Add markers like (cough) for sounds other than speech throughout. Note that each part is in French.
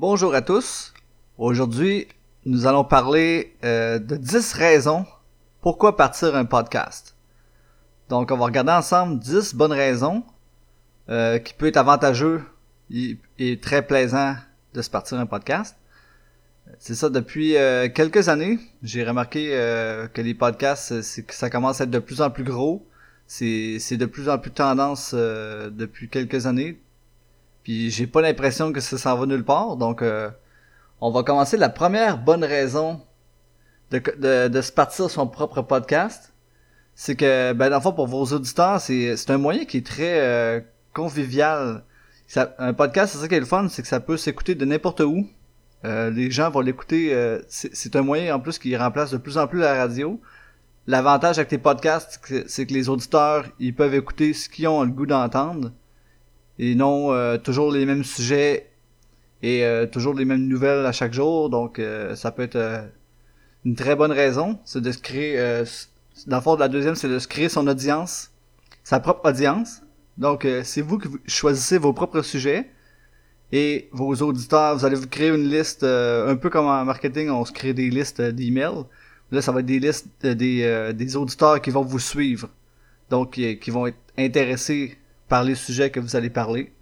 Bonjour à tous. Aujourd'hui, nous allons parler euh, de 10 raisons pourquoi partir un podcast. Donc, on va regarder ensemble 10 bonnes raisons euh, qui peut être avantageux et, très plaisant de se partir un podcast. C'est ça, depuis euh, quelques années, j'ai remarqué que les podcasts, c'est que ça commence à être de plus en plus gros. C'est de plus en plus tendance depuis quelques années. Puis j'ai pas l'impression que ça s'en va nulle part. Donc on va commencer la première bonne raison de, de, se partir son propre podcast. C'est que, ben, dans le fond, pour vos auditeurs, c'est, un moyen qui est très euh, convivial. un podcast, c'est ça qui est le fun, c'est que ça peut s'écouter de n'importe où. Euh, les gens vont l'écouter. Euh, c'est, un moyen en plus qui remplace de plus en plus la radio. L'avantage avec les podcasts, c'est que les auditeurs, ils peuvent écouter ce qu'ils ont le goût d'entendre et non toujours les mêmes sujets et euh, toujours les mêmes nouvelles à chaque jour. Donc euh, ça peut être euh, une très bonne raison, c'est de se créer. dans le fond, la deuxième, c'est de se créer son audience, sa propre audience. Donc c'est vous qui choisissez vos propres sujets et vos auditeurs, vous allez vous créer une liste, un peu comme en marketing, on se crée des listes d'emails. Là, ça va être des listes des, des auditeurs qui vont vous suivre, donc qui vont être intéressés par les sujets que vous allez parler.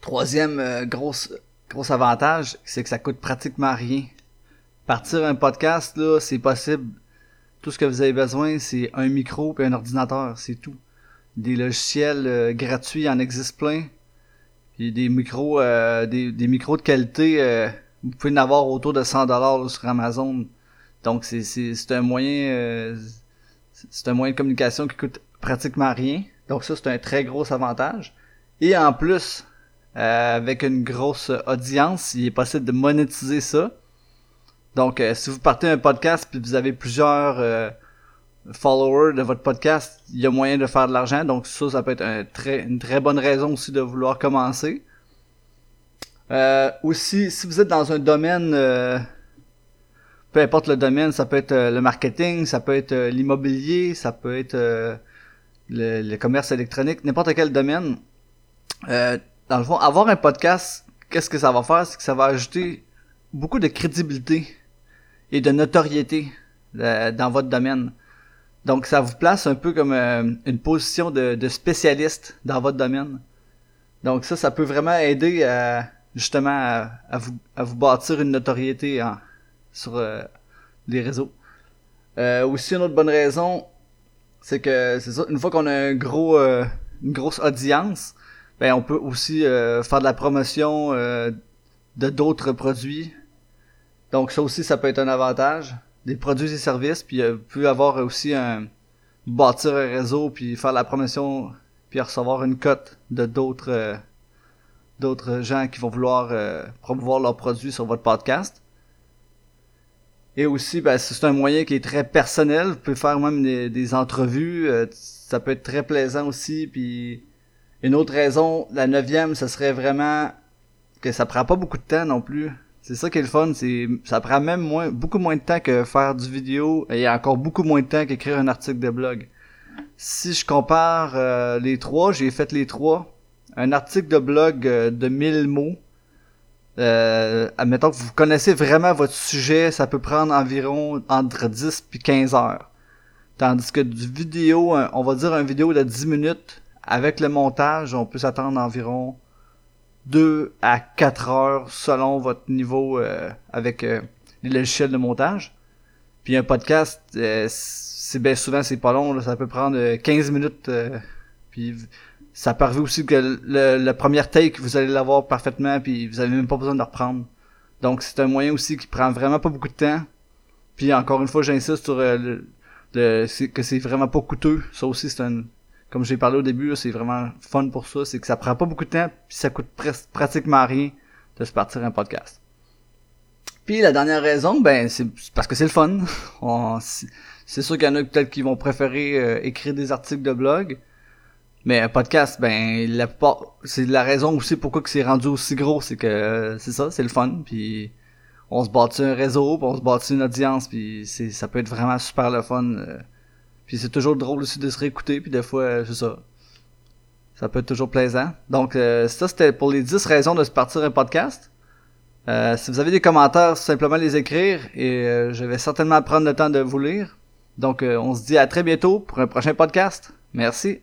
Troisième euh, gros avantage, c'est que ça coûte pratiquement rien. Partir un podcast, là, c'est possible. Tout ce que vous avez besoin, c'est un micro et un ordinateur, c'est tout. Des logiciels euh, gratuits en existe plein. Puis des micros, euh, des, micros de qualité, vous pouvez en avoir autour de 100 dollars sur Amazon. Donc c'est c'est un moyen c'est un moyen de communication qui coûte pratiquement rien. Donc ça c'est un très gros avantage. Et en plus, euh, avec une grosse audience, il est possible de monétiser ça. Donc, euh, si vous partez un podcast puis vous avez plusieurs euh, followers de votre podcast, il y a moyen de faire de l'argent. Donc, ça, ça peut être un très, une très bonne raison aussi de vouloir commencer. aussi, si vous êtes dans un domaine, peu importe le domaine, ça peut être le marketing, ça peut être l'immobilier, ça peut être le, commerce électronique, n'importe quel domaine. Euh, dans le fond, avoir un podcast, qu'est-ce que ça va faire? C'est que ça va ajouter beaucoup de crédibilité et de notoriété euh, dans votre domaine. Donc, ça vous place un peu comme euh, une position de, spécialiste dans votre domaine. Donc, ça, ça peut vraiment aider à, justement à, vous, à vous bâtir une notoriété sur euh, les réseaux. aussi, une autre bonne raison, c'est que c'est ça, une fois qu'on a un gros, une grosse audience, ben on peut aussi euh, faire de la promotion euh, de d'autres produits. Donc ça aussi, ça peut être un avantage. Des produits et services, puis euh, peut avoir aussi un bâtir un réseau, puis faire la promotion, puis recevoir une cote de d'autres euh, d'autres gens qui vont vouloir promouvoir leurs produits sur votre podcast. Et aussi, ben, c'est un moyen qui est très personnel. Vous pouvez faire même des, des entrevues. ça peut être très plaisant aussi, puis une autre raison, la neuvième, ce serait vraiment que ça prend pas beaucoup de temps non plus. C'est ça qui est le fun, c'est ça prend même moins beaucoup moins de temps que faire du vidéo et encore beaucoup moins de temps qu'écrire un article de blog. Si je compare euh, les trois, j'ai fait les trois. Un article de blog euh, de 1000 mots. Euh, admettons que vous connaissez vraiment votre sujet, ça peut prendre environ entre 10 puis 15 heures. Tandis que du vidéo, on va dire un vidéo de 10 minutes, avec le montage, on peut s'attendre environ 2 à 4 heures selon votre niveau euh, avec euh, les logiciels de montage. Puis un podcast, euh, c'est bien souvent c'est pas long, ça peut prendre 15 minutes. puis ça peut aussi que le, la première take, vous allez l'avoir parfaitement, puis vous avez même pas besoin de reprendre. Donc c'est un moyen aussi qui prend vraiment pas beaucoup de temps. Puis encore une fois, j'insiste sur le, que c'est vraiment pas coûteux. Ça aussi, c'est un, comme j'ai parlé au début, c'est vraiment fun pour ça, c'est que ça prend pas beaucoup de temps, puis ça coûte pratiquement rien de se partir un podcast. Puis la dernière raison, ben c'est parce que c'est le fun. (laughs) c'est sûr qu'il y en a peut-être qui vont préférer euh, écrire des articles de blog, mais un podcast, ben la c'est la raison aussi pourquoi que c'est rendu aussi gros, c'est que euh, c'est ça, c'est le fun, puis on se bâtit un réseau, puis on se bâtit une audience, puis c'est ça peut être vraiment super le fun. Euh, puis c'est toujours drôle aussi de se réécouter, puis des fois, euh, c'est ça. Ça peut être toujours plaisant. Donc, ça, c'était pour les 10 raisons de se partir un podcast. Si vous avez des commentaires, simplement les écrire et je vais certainement prendre le temps de vous lire. Donc, on se dit à très bientôt pour un prochain podcast. Merci.